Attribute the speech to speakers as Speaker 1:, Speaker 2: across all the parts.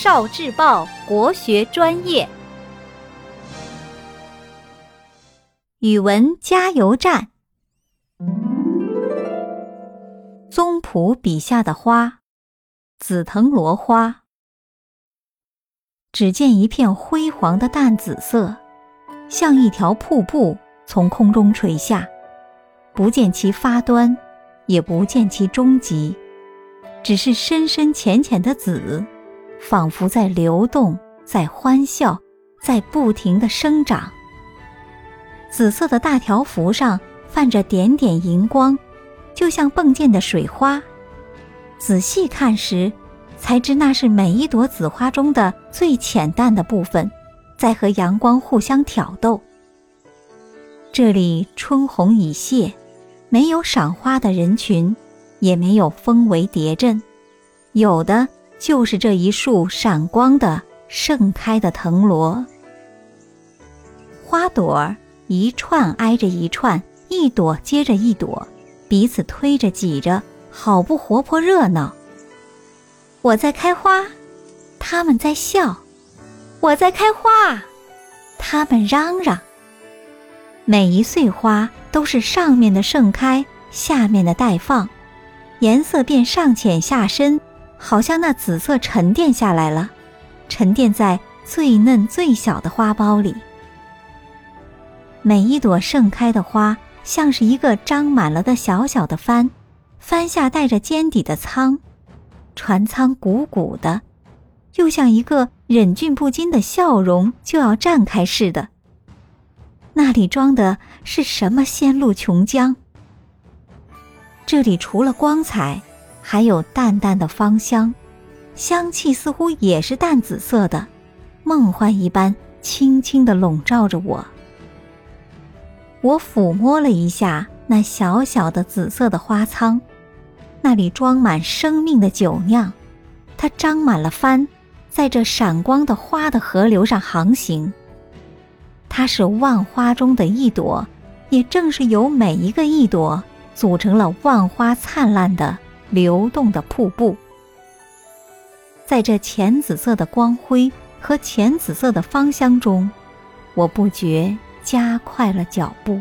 Speaker 1: 少智报国学专业，语文加油站。宗璞笔下的花，紫藤萝花。只见一片辉煌的淡紫色，像一条瀑布从空中垂下，不见其发端，也不见其终极，只是深深浅浅的紫，仿佛在流动，在欢笑，在不停的生长。紫色的大条幅上泛着点点银光，就像迸溅的水花。仔细看时，才知那是每一朵紫花中的最浅淡的部分，在和阳光互相挑逗。这里春红已谢，没有赏花的人群，也没有蜂围蝶阵，有的就是这一束闪光的盛开的藤萝。花朵儿一串挨着一串，一朵接着一朵，彼此推着挤着，好不活泼热闹。我在开花，他们在笑；我在开花，他们嚷嚷。每一穗花都是上面的盛开，下面的待放，颜色便上浅下深，好像那紫色沉淀下来了，沉淀在最嫩最小的花苞里。每一朵盛开的花，像是一个张满了的小小的帆，帆下带着尖底的舱。船舱鼓鼓的，又像一个忍俊不禁的笑容就要绽开似的。那里装的是什么仙露琼浆？这里除了光彩，还有淡淡的芳香，香气似乎也是淡紫色的，梦幻一般，轻轻地笼罩着我。我抚摸了一下那小小的紫色的花舱。那里装满生命的酒酿，它张满了帆，在这闪光的花的河流上航行。它是万花中的一朵，也正是由每一个一朵组成了万花灿烂的流动的瀑布。在这浅紫色的光辉和浅紫色的芳香中，我不觉加快了脚步。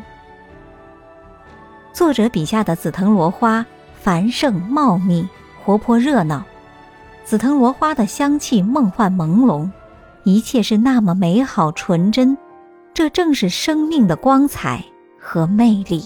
Speaker 1: 作者笔下的紫藤萝花。繁盛茂密，活泼热闹，紫藤萝花的香气梦幻朦胧，一切是那么美好纯真，这正是生命的光彩和魅力。